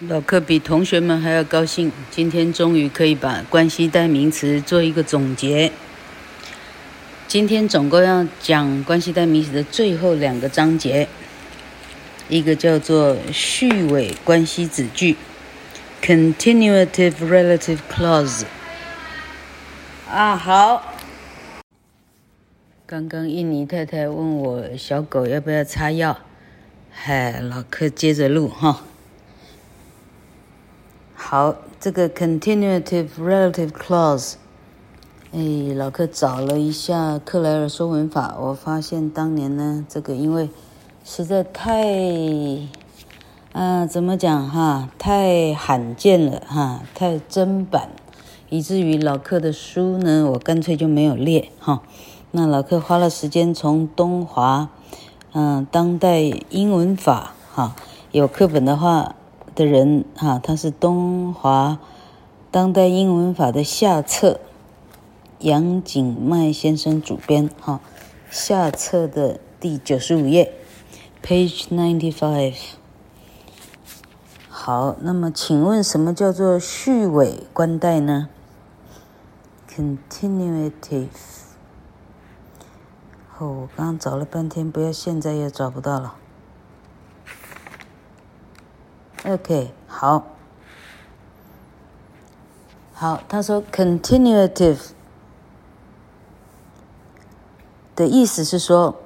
老课比同学们还要高兴，今天终于可以把关系代名词做一个总结。今天总共要讲关系代名词的最后两个章节，一个叫做序尾关系子句 （continuative relative clause）。啊，好。刚刚印尼太太问我小狗要不要擦药，嗨，老课接着录哈。好，这个 continuative relative clause，哎，老克找了一下克莱尔说文法，我发现当年呢，这个因为实在太，啊，怎么讲哈，太罕见了哈，太砧板，以至于老克的书呢，我干脆就没有列哈。那老克花了时间从东华，嗯，当代英文法哈，有课本的话。的人哈，他是东华当代英文法的下册，杨景迈先生主编哈，下册的第九十五页，page ninety five。好，那么请问什么叫做序尾关代呢？Continuative。哦，我刚刚找了半天，不要现在也找不到了。OK，好，好，他说 continuative 的意思是说，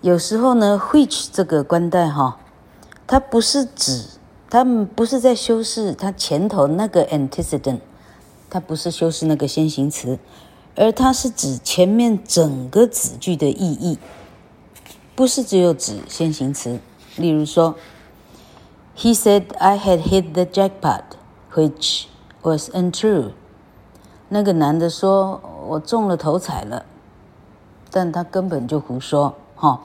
有时候呢，which 这个冠代哈，它不是指，它不是在修饰它前头那个 antecedent，它不是修饰那个先行词，而它是指前面整个子句的意义，不是只有指先行词，例如说。He said I had hit the jackpot, which was untrue. 那个男的说我中了头彩了，但他根本就胡说，哈，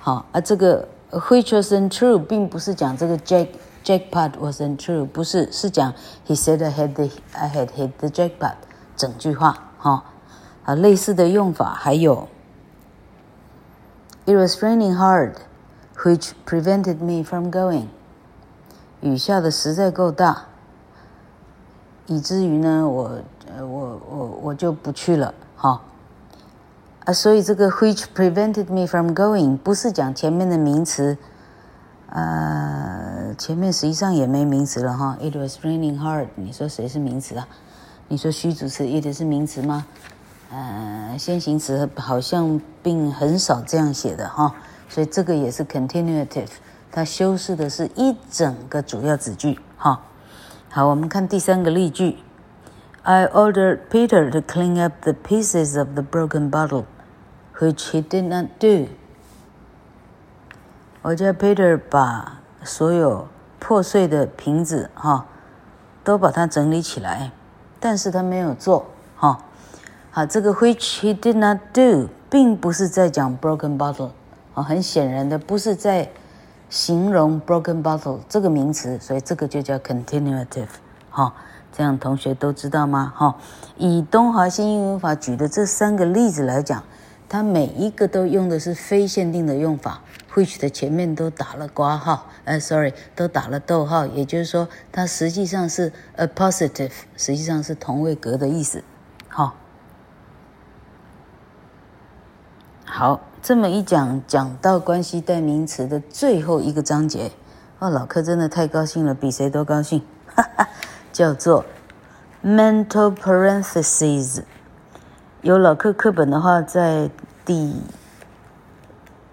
好，啊，这个 which was untrue 并不是讲这个 jack jackpot was untrue，不是，是讲 He said I had the I had hit the jackpot 整句话，哈，啊，类似的用法还有，It was raining hard, which prevented me from going. 雨下的实在够大，以至于呢，我呃，我我我就不去了，哈，啊，所以这个 which prevented me from going 不是讲前面的名词，呃，前面实际上也没名词了哈。It was raining hard，你说谁是名词啊？你说虚主词 it 是名词吗？呃，先行词好像并很少这样写的哈，所以这个也是 continuative。它修饰的是一整个主要子句，哈。好，我们看第三个例句：I ordered Peter to clean up the pieces of the broken bottle, which he did not do。我叫 Peter 把所有破碎的瓶子，哈，都把它整理起来，但是他没有做，哈。好，这个 which he did not do 并不是在讲 broken bottle，啊，很显然的不是在。形容 broken bottle 这个名词，所以这个就叫 continuative，哈，这样同学都知道吗？哈，以东华新英文法举的这三个例子来讲，它每一个都用的是非限定的用法，which 的前面都打了括号，呃，sorry，都打了逗号，也就是说，它实际上是 appositive，实际上是同位格的意思，哈，好。这么一讲，讲到关系代名词的最后一个章节，哦，老课真的太高兴了，比谁都高兴，哈哈，叫做 mental parentheses。有老课课本的话，在第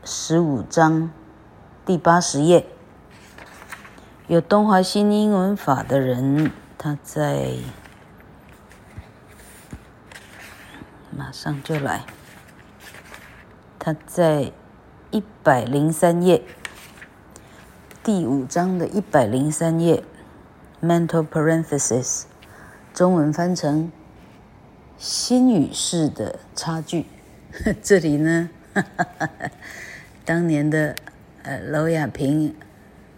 十五章第八十页。有东华新英文法的人，他在马上就来。他在一百零三页，第五章的一百零三页，mental parenthesis，中文翻成心语式的差距。这里呢，哈哈哈当年的呃娄亚平，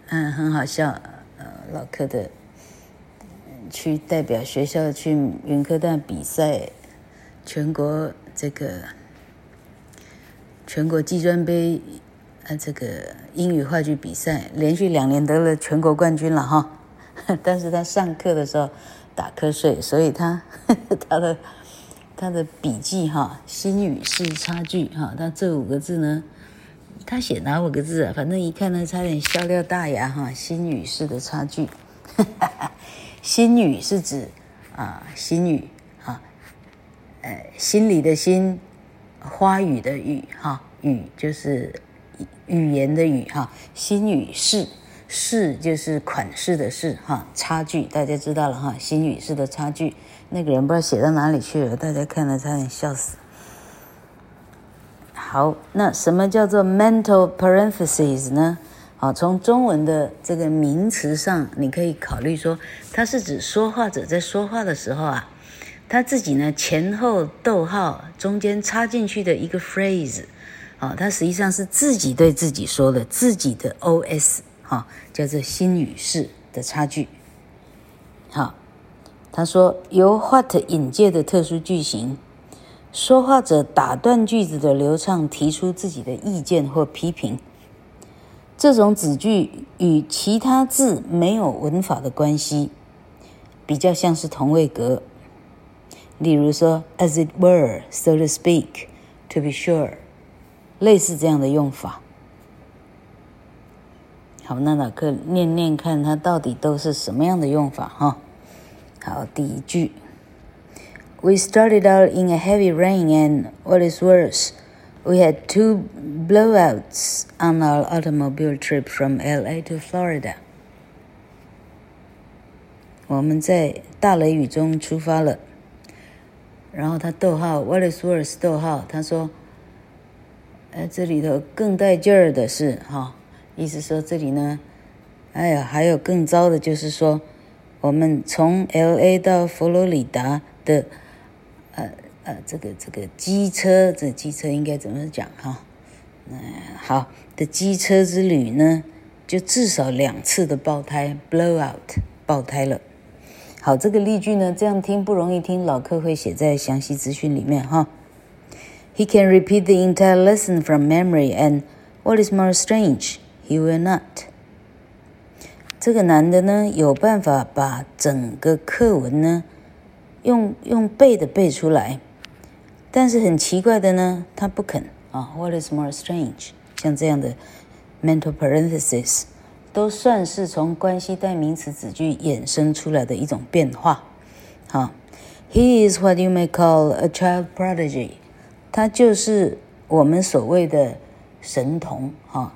嗯，很好笑，呃，老课的去代表学校去云科大比赛，全国这个。全国技专杯，呃，这个英语话剧比赛连续两年得了全国冠军了哈。但是他上课的时候打瞌睡，所以他 他的他的笔记哈，心与事差距哈，他这五个字呢，他写哪五个字啊？反正一看呢，差点笑掉大牙哈。心与事的差距，哈 哈心语是指啊，心语啊，呃，心里的心，花语的语哈，语就是语言的语哈，心与事。事就是款式的事哈，差距大家知道了哈，心与事的差距，那个人不知道写到哪里去了，大家看了差点笑死。好，那什么叫做 mental parentheses 呢？好，从中文的这个名词上，你可以考虑说，它是指说话者在说话的时候啊，他自己呢前后逗号中间插进去的一个 phrase，啊，他实际上是自己对自己说的，自己的 OS。啊，叫做心与事的差距。好，他说由 what 引介的特殊句型，说话者打断句子的流畅，提出自己的意见或批评。这种子句与其他字没有文法的关系，比较像是同位格。例如说，as it were，so to speak，to be sure，类似这样的用法。好，那老课念念看，它到底都是什么样的用法哈？好，第一句，We started out in a heavy rain, and what is worse, we had two blowouts on our automobile trip from LA to Florida。我们在大雷雨中出发了， 然后他逗号，What is worse？逗号，他说，呃，这里头更带劲儿的是哈。意思说这里呢，哎呀，还有更糟的，就是说，我们从 L A 到佛罗里达的，呃呃，这个这个机车，这机车应该怎么讲哈？嗯，好的机车之旅呢，就至少两次的爆胎，blow out，爆胎了。好，这个例句呢，这样听不容易听，老客会写在详细资讯里面哈。He can repeat the entire lesson from memory, and what is more strange? He will not。这个男的呢，有办法把整个课文呢，用用背的背出来，但是很奇怪的呢，他不肯啊。What is more strange？像这样的 mental parenthesis 都算是从关系代名词子句衍生出来的一种变化。好，He is what you may call a child prodigy。他就是我们所谓的神童哈。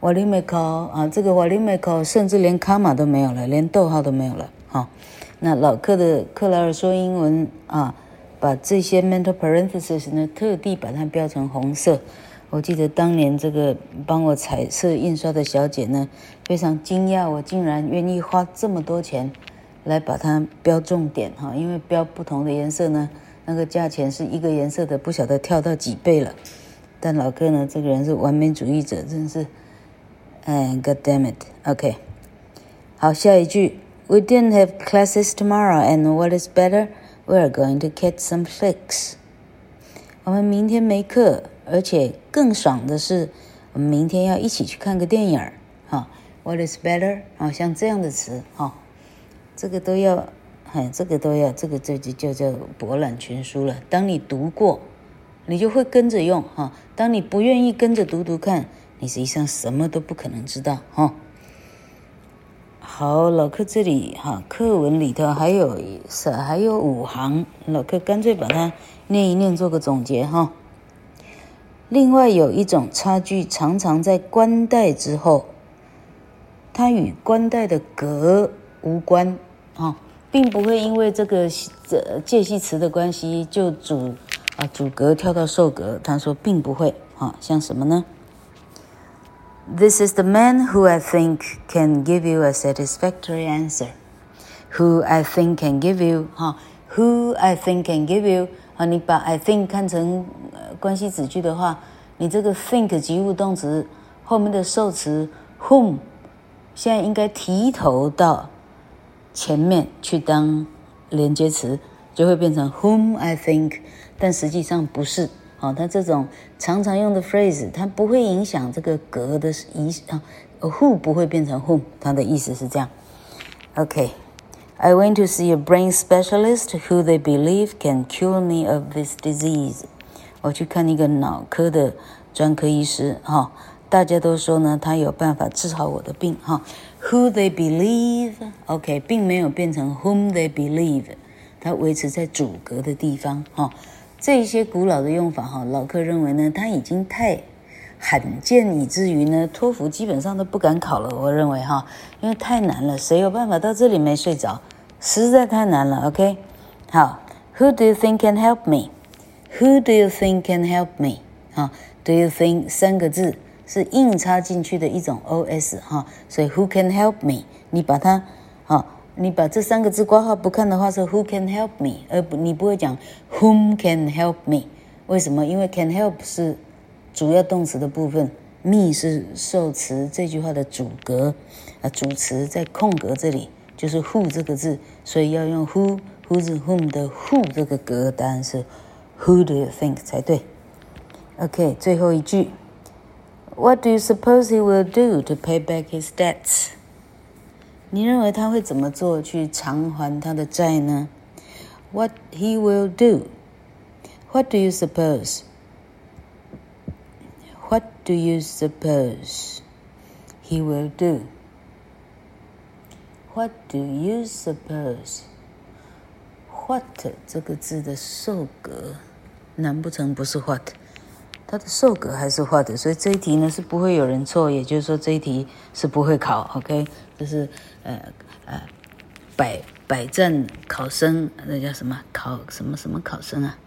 瓦利梅考啊，这个 what you may call，甚至连卡码都没有了，连逗号都没有了。好、那老克的克莱尔说英文啊，把这些 mental parentheses 呢，特地把它标成红色。我记得当年这个帮我彩色印刷的小姐呢，非常惊讶，我竟然愿意花这么多钱来把它标重点哈、因为标不同的颜色呢，那个价钱是一个颜色的不晓得跳到几倍了。但老哥呢，这个人是完美主义者，真是。哎，God damn it！OK，好，下一句，We didn't have classes tomorrow, and what is better, we are going to catch some flicks。我们明天没课，而且更爽的是，我们明天要一起去看个电影儿。哈，What is better？啊，像这样的词，哈，这个都要，哎，这个都要，这个这就叫叫博览群书了。当你读过，你就会跟着用，哈。当你不愿意跟着读读看。你实际上什么都不可能知道哈。好，老客这里哈，课文里头还有是还有五行，老客干脆把它念一念，做个总结哈。另外有一种差距，常常在关代之后，它与关代的格无关啊，并不会因为这个这介系词的关系就主啊主格跳到受格。他说并不会啊，像什么呢？This is the man who I think can give you a satisfactory answer. Who I think can give you 哈，Who I think can give you 啊，你把 I think 看成关系子句的话，你这个 think 及物动词后面的受词 whom 现在应该提头到前面去当连接词，就会变成 whom I think，但实际上不是。好，它这种常常用的 phrase，它不会影响这个格的意思啊，who 不会变成 whom，它的意思是这样。OK I went to see a brain specialist who they believe can cure me of this disease。我去看一个脑科的专科医师，哈，大家都说呢，他有办法治好我的病，哈。Who they believe，OK，并没有变成 whom they believe，它维持在主格的地方，哈。这些古老的用法哈，老客认为呢，它已经太罕见，以至于呢，托福基本上都不敢考了。我认为哈，因为太难了，谁有办法到这里没睡着？实在太难了。OK，好，Who do you think can help me？Who do you think can help me？啊，Do you think 三个字是硬插进去的一种 OS 哈，所以 Who can help me？你把它啊。你把这三个字括号不看的话是 Who can help me？而不你不会讲 Whom can help me？为什么？因为 can help 是主要动词的部分，me 是受词这句话的主格啊，主词在空格这里就是 Who 这个字，所以要用 Who Who's Whom 的 Who 这个格，答案是 Who do you think 才对？OK，最后一句，What do you suppose he will do to pay back his debts？你认为他会怎么做去偿还他的债呢？What he will do? What do you suppose? What do you suppose he will do? What do you suppose? What 这个字的受格，难不成不是 what？它的受格还是 what？所以这一题呢是不会有人错，也就是说这一题是不会考。OK，这是。呃呃，百百战考生，那叫什么考什么什么考生啊？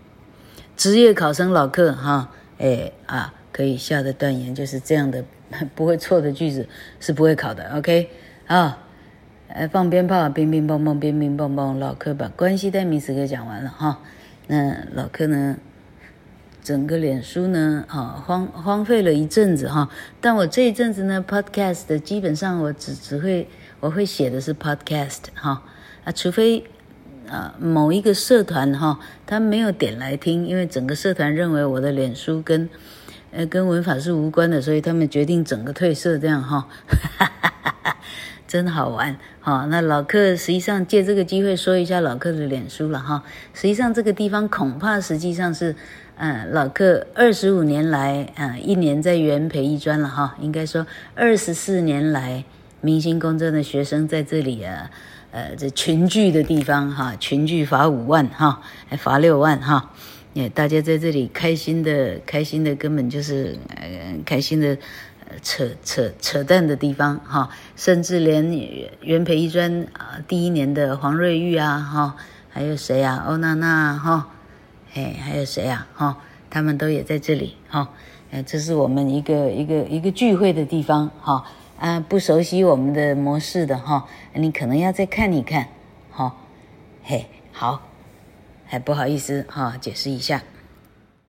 职业考生老客哈，哎啊，可以下的断言就是这样的，不会错的句子是不会考的。OK 啊，呃，放鞭炮，乒乒乓乓，乒乒乓乓，老柯把关系代名词给讲完了哈。那老柯呢，整个脸书呢，啊荒荒废了一阵子哈，但我这一阵子呢，Podcast 基本上我只只会。我会写的是 podcast 哈啊，除非啊某一个社团哈，他没有点来听，因为整个社团认为我的脸书跟呃跟文法是无关的，所以他们决定整个退社这样哈，哈哈哈哈真好玩好。那老客实际上借这个机会说一下老客的脸书了哈。实际上这个地方恐怕实际上是嗯老客二十五年来啊一年在元培一专了哈，应该说二十四年来。明星公证的学生在这里啊，呃，这群聚的地方哈，群聚罚五万哈，还罚六万哈，也大家在这里开心的，开心的根本就是呃，开心的，扯扯扯淡的地方哈，甚至连元培一专啊第一年的黄瑞玉啊哈，还有谁啊，欧娜娜哈，哎，还有谁啊哈，他们都也在这里哈，呃，这是我们一个一个一个聚会的地方哈。啊，不熟悉我们的模式的哈，你可能要再看一看，哈，嘿，好，还不好意思哈，解释一下。